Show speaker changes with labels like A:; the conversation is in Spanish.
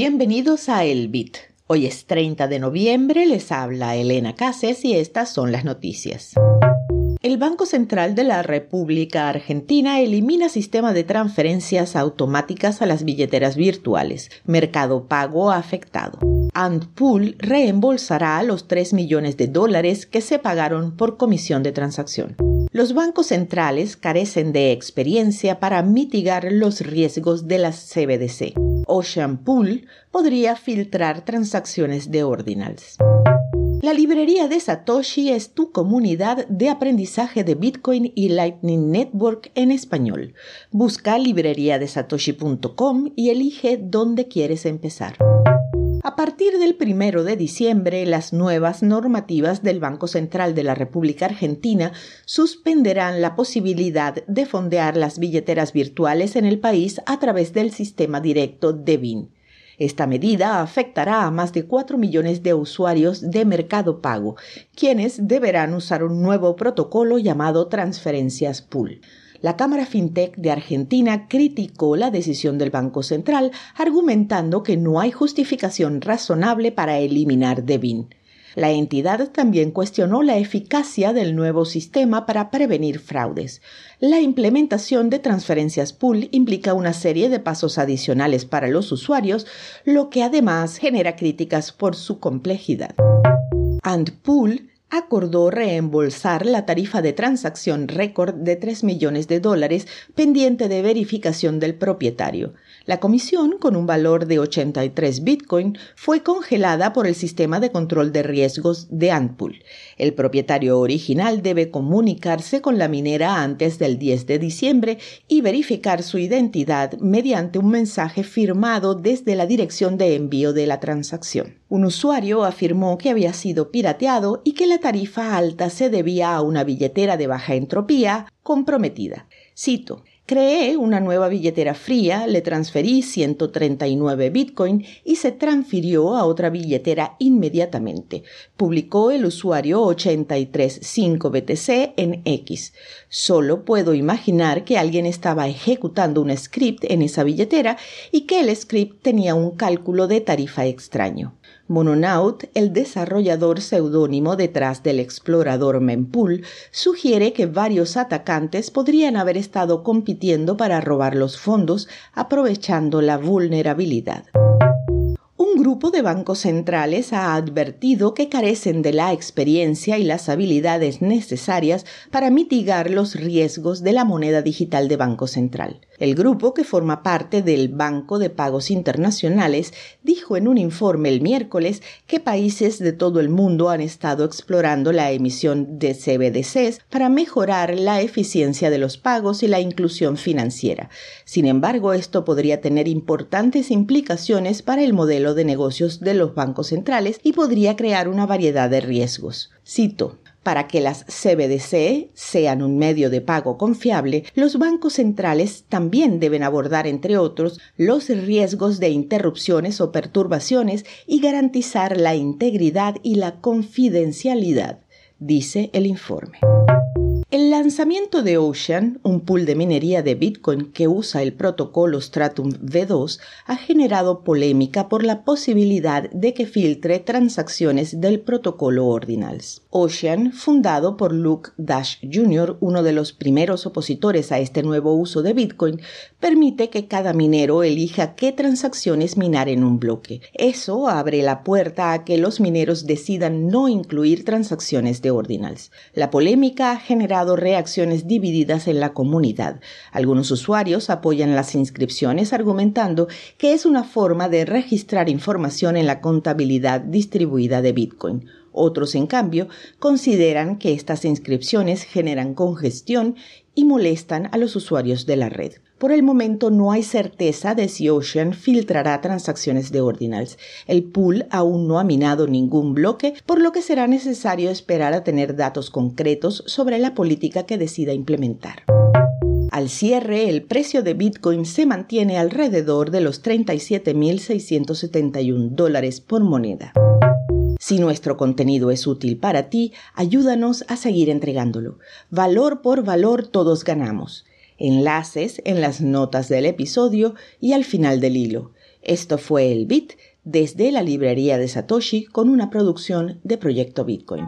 A: Bienvenidos a El Bit. Hoy es 30 de noviembre, les habla Elena Cases y estas son las noticias. El Banco Central de la República Argentina elimina sistema de transferencias automáticas a las billeteras virtuales. Mercado Pago afectado. Antpool reembolsará los 3 millones de dólares que se pagaron por comisión de transacción. Los bancos centrales carecen de experiencia para mitigar los riesgos de las CBDC. Ocean Pool podría filtrar transacciones de ordinals. La librería de Satoshi es tu comunidad de aprendizaje de Bitcoin y Lightning Network en español. Busca libreriadesatoshi.com y elige dónde quieres empezar. A partir del primero de diciembre, las nuevas normativas del Banco Central de la República Argentina suspenderán la posibilidad de fondear las billeteras virtuales en el país a través del sistema directo de BIN. Esta medida afectará a más de 4 millones de usuarios de Mercado Pago, quienes deberán usar un nuevo protocolo llamado Transferencias Pool la Cámara FinTech de Argentina criticó la decisión del Banco Central, argumentando que no hay justificación razonable para eliminar DEBIN. La entidad también cuestionó la eficacia del nuevo sistema para prevenir fraudes. La implementación de transferencias pool implica una serie de pasos adicionales para los usuarios, lo que además genera críticas por su complejidad. Antpool acordó reembolsar la tarifa de transacción récord de 3 millones de dólares pendiente de verificación del propietario. La comisión, con un valor de 83 Bitcoin, fue congelada por el sistema de control de riesgos de Antpool. El propietario original debe comunicarse con la minera antes del 10 de diciembre y verificar su identidad mediante un mensaje firmado desde la dirección de envío de la transacción. Un usuario afirmó que había sido pirateado y que la tarifa alta se debía a una billetera de baja entropía comprometida. Cito, Creé una nueva billetera fría, le transferí 139 Bitcoin y se transfirió a otra billetera inmediatamente. Publicó el usuario 835BTC en X. Solo puedo imaginar que alguien estaba ejecutando un script en esa billetera y que el script tenía un cálculo de tarifa extraño. Mononaut, el desarrollador seudónimo detrás del explorador Mempool, sugiere que varios atacantes podrían haber estado compitiendo para robar los fondos aprovechando la vulnerabilidad. Grupo de bancos centrales ha advertido que carecen de la experiencia y las habilidades necesarias para mitigar los riesgos de la moneda digital de Banco Central. El grupo, que forma parte del Banco de Pagos Internacionales, dijo en un informe el miércoles que países de todo el mundo han estado explorando la emisión de CBDCs para mejorar la eficiencia de los pagos y la inclusión financiera. Sin embargo, esto podría tener importantes implicaciones para el modelo de negocios de los bancos centrales y podría crear una variedad de riesgos. Cito, para que las CBDC sean un medio de pago confiable, los bancos centrales también deben abordar, entre otros, los riesgos de interrupciones o perturbaciones y garantizar la integridad y la confidencialidad, dice el informe. El lanzamiento de Ocean, un pool de minería de Bitcoin que usa el protocolo Stratum V2, ha generado polémica por la posibilidad de que filtre transacciones del protocolo Ordinals. Ocean, fundado por Luke Dash Jr., uno de los primeros opositores a este nuevo uso de Bitcoin, permite que cada minero elija qué transacciones minar en un bloque. Eso abre la puerta a que los mineros decidan no incluir transacciones de Ordinals. La polémica ha generado reacciones divididas en la comunidad. Algunos usuarios apoyan las inscripciones argumentando que es una forma de registrar información en la contabilidad distribuida de Bitcoin. Otros, en cambio, consideran que estas inscripciones generan congestión y molestan a los usuarios de la red. Por el momento no hay certeza de si Ocean filtrará transacciones de ordinals. El pool aún no ha minado ningún bloque, por lo que será necesario esperar a tener datos concretos sobre la política que decida implementar. Al cierre, el precio de Bitcoin se mantiene alrededor de los 37.671 dólares por moneda. Si nuestro contenido es útil para ti, ayúdanos a seguir entregándolo. Valor por valor todos ganamos enlaces en las notas del episodio y al final del hilo. Esto fue el Bit desde la librería de Satoshi con una producción de Proyecto Bitcoin.